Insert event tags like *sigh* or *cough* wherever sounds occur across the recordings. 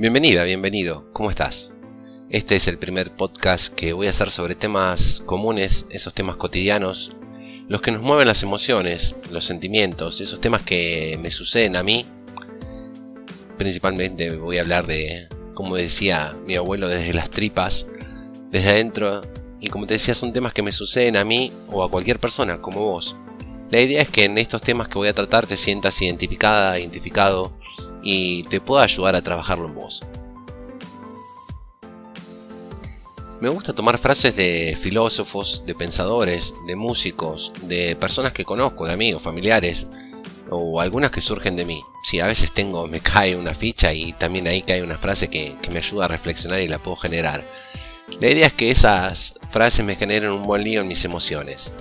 Bienvenida, bienvenido, ¿cómo estás? Este es el primer podcast que voy a hacer sobre temas comunes, esos temas cotidianos, los que nos mueven las emociones, los sentimientos, esos temas que me suceden a mí. Principalmente voy a hablar de, como decía mi abuelo, desde las tripas, desde adentro, y como te decía, son temas que me suceden a mí o a cualquier persona, como vos. La idea es que en estos temas que voy a tratar te sientas identificada, identificado y te pueda ayudar a trabajarlo en vos. Me gusta tomar frases de filósofos, de pensadores, de músicos, de personas que conozco, de amigos, familiares, o algunas que surgen de mí. Si a veces tengo, me *laughs* cae una ficha y también ahí cae una frase que, que me ayuda a reflexionar y la puedo generar. La idea es que esas frases me generen un buen lío en mis emociones,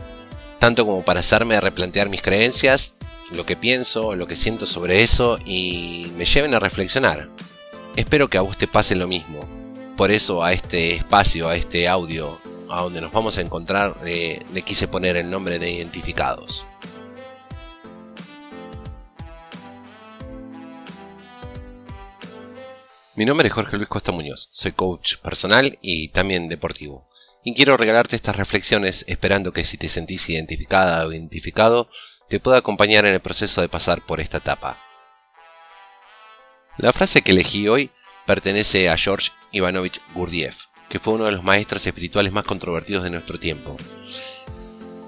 tanto como para hacerme replantear mis creencias, lo que pienso, lo que siento sobre eso y me lleven a reflexionar. Espero que a vos te pase lo mismo. Por eso a este espacio, a este audio, a donde nos vamos a encontrar, le quise poner el nombre de identificados. Mi nombre es Jorge Luis Costa Muñoz, soy coach personal y también deportivo. Y quiero regalarte estas reflexiones esperando que si te sentís identificada o identificado, te pueda acompañar en el proceso de pasar por esta etapa. La frase que elegí hoy pertenece a George Ivanovich Gurdjieff, que fue uno de los maestros espirituales más controvertidos de nuestro tiempo.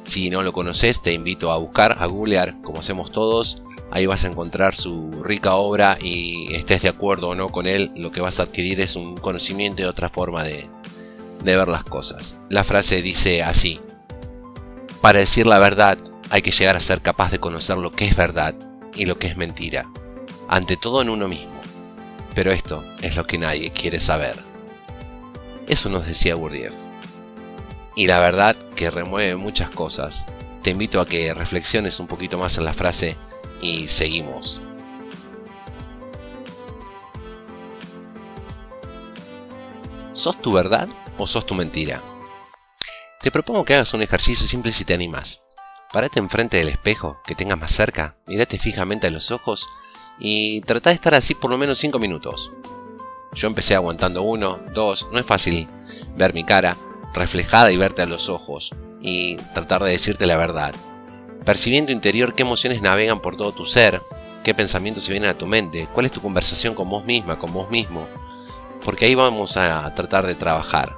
Si no lo conoces, te invito a buscar, a googlear, como hacemos todos. Ahí vas a encontrar su rica obra y estés de acuerdo o no con él, lo que vas a adquirir es un conocimiento y otra forma de, de ver las cosas. La frase dice así, para decir la verdad hay que llegar a ser capaz de conocer lo que es verdad y lo que es mentira, ante todo en uno mismo. Pero esto es lo que nadie quiere saber. Eso nos decía Gurdjieff. Y la verdad que remueve muchas cosas. Te invito a que reflexiones un poquito más en la frase y seguimos. ¿Sos tu verdad o sos tu mentira? Te propongo que hagas un ejercicio simple si te animas. Parate enfrente del espejo, que tengas más cerca, mirate fijamente a los ojos y trata de estar así por lo menos 5 minutos. Yo empecé aguantando uno, dos, no es fácil ver mi cara reflejada y verte a los ojos y tratar de decirte la verdad. Percibiendo interior qué emociones navegan por todo tu ser, qué pensamientos se vienen a tu mente, cuál es tu conversación con vos misma, con vos mismo, porque ahí vamos a tratar de trabajar.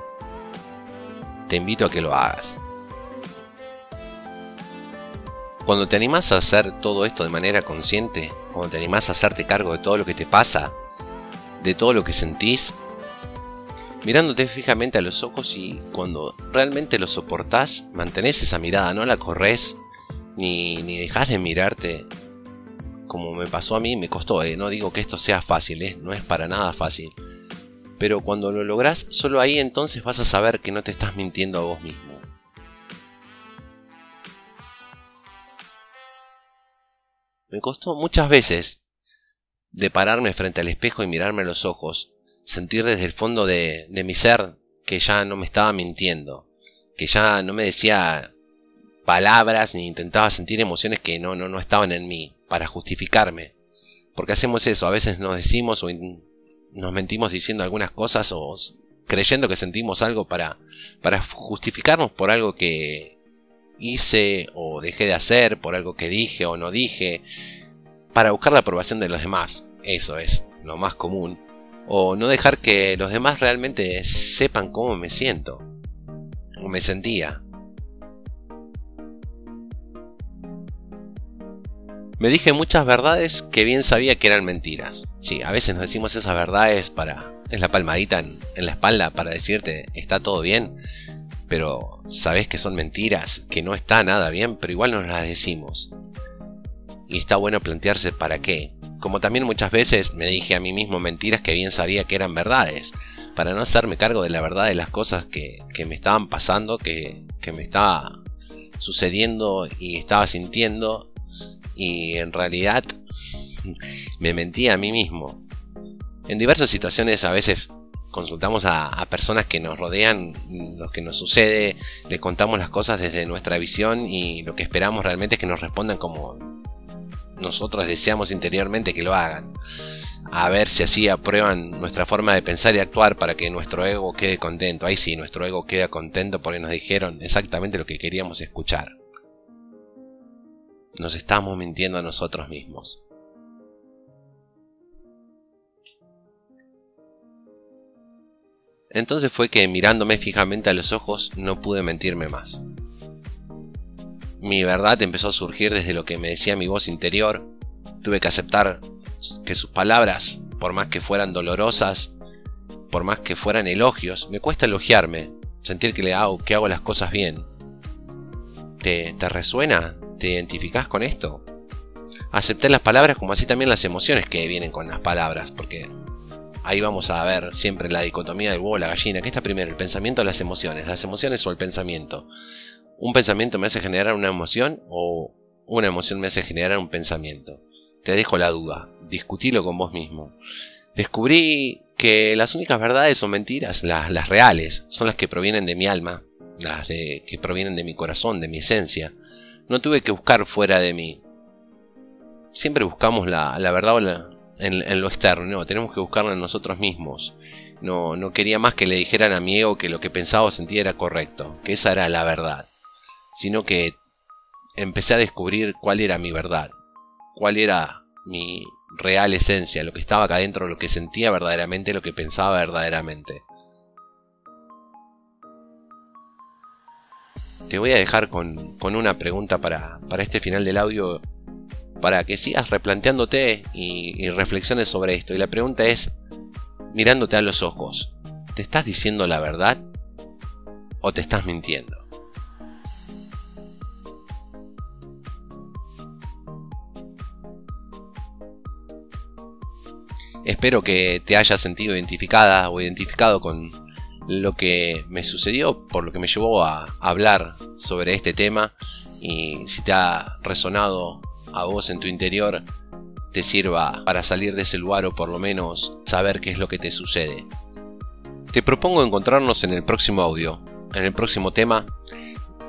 Te invito a que lo hagas. Cuando te animás a hacer todo esto de manera consciente, cuando te animás a hacerte cargo de todo lo que te pasa, de todo lo que sentís, mirándote fijamente a los ojos y cuando realmente lo soportás, mantenés esa mirada, no la corres, ni, ni dejás de mirarte. Como me pasó a mí, me costó, eh, no digo que esto sea fácil, eh, no es para nada fácil. Pero cuando lo lográs, solo ahí entonces vas a saber que no te estás mintiendo a vos mismo. Me costó muchas veces de pararme frente al espejo y mirarme a los ojos, sentir desde el fondo de, mi ser que ya no me estaba mintiendo, que ya no me decía palabras ni intentaba sentir emociones que no, no, no estaban en mí para justificarme. Porque hacemos eso, a veces nos decimos o nos mentimos diciendo algunas cosas o creyendo que sentimos algo para, para justificarnos por algo que, hice o dejé de hacer, por algo que dije o no dije, para buscar la aprobación de los demás. Eso es lo más común. O no dejar que los demás realmente sepan cómo me siento. O me sentía. Me dije muchas verdades que bien sabía que eran mentiras. Sí, a veces nos decimos esas verdades para... Es la palmadita en, en la espalda para decirte, está todo bien pero sabes que son mentiras, que no está nada bien, pero igual nos las decimos. Y está bueno plantearse para qué. Como también muchas veces me dije a mí mismo mentiras que bien sabía que eran verdades, para no hacerme cargo de la verdad de las cosas que, me estaban pasando, que, que me estaba sucediendo y estaba sintiendo, y en realidad *laughs* me mentía a mí mismo. En diversas situaciones a veces consultamos a, personas que nos rodean, lo que nos sucede, le contamos las cosas desde nuestra visión y lo que esperamos realmente es que nos respondan como nosotros deseamos interiormente que lo hagan. a ver si así aprueban nuestra forma de pensar y actuar para que nuestro ego quede contento. Ahí sí, nuestro ego queda contento porque nos dijeron exactamente lo que queríamos escuchar. Nos estamos mintiendo a nosotros mismos. Entonces fue que mirándome fijamente a los ojos no pude mentirme más. Mi verdad empezó a surgir desde lo que me decía mi voz interior. Tuve que aceptar que sus palabras, por más que fueran dolorosas, por más que fueran elogios, me cuesta elogiarme, sentir que le hago, que hago las cosas bien. ¿Te, te resuena? ¿Te identificás con esto? Acepté las palabras como así también las emociones que vienen con las palabras, porque ahí vamos a ver siempre la dicotomía del huevo la gallina. ¿Qué está primero? ¿El pensamiento o las emociones? ¿Las emociones o el pensamiento? ¿Un pensamiento me hace generar una emoción o una emoción me hace generar un pensamiento? Te dejo la duda, discutilo con vos mismo. Descubrí que las únicas verdades son mentiras, las, reales, son las que provienen de mi alma, las que provienen de mi corazón, de mi esencia. No tuve que buscar fuera de mí. Siempre buscamos la, la verdad o la, en, lo externo, no, tenemos que buscarlo en nosotros mismos. No, no quería más que le dijeran a mi ego que lo que pensaba o sentía era correcto, que esa era la verdad, sino que empecé a descubrir cuál era mi verdad, cuál era mi real esencia, lo que estaba acá adentro, lo que sentía verdaderamente, lo que pensaba verdaderamente. Te voy a dejar con, una pregunta para, para este final del audio para que sigas replanteándote y, reflexiones sobre esto. Y la pregunta es, mirándote a los ojos, ¿te estás diciendo la verdad o te estás mintiendo? Espero que te hayas sentido identificada o identificado con lo que me sucedió, por lo que me llevó a hablar sobre este tema y si te ha resonado a vos en tu interior te sirva para salir de ese lugar o por lo menos saber qué es lo que te sucede. Te propongo encontrarnos en el próximo audio, en el próximo tema.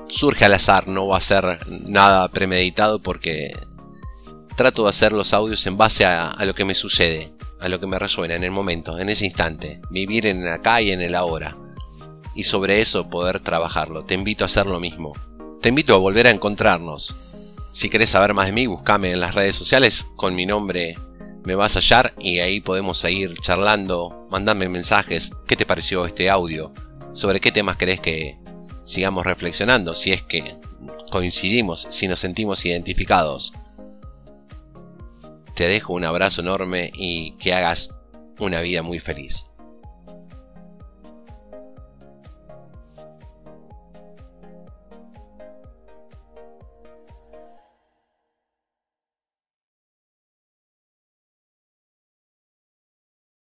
Surge al azar, no va a ser nada premeditado porque trato de hacer los audios en base a, lo que me sucede, a lo que me resuena en el momento, en ese instante, vivir en el acá y en el ahora. Y sobre eso poder trabajarlo. Te invito a hacer lo mismo. Te invito a volver a encontrarnos si querés saber más de mí, buscame en las redes sociales con mi nombre me vas a hallar y ahí podemos seguir charlando, mandame mensajes, qué te pareció este audio, sobre qué temas querés que sigamos reflexionando, si es que coincidimos, si nos sentimos identificados. Te dejo un abrazo enorme y que hagas una vida muy feliz.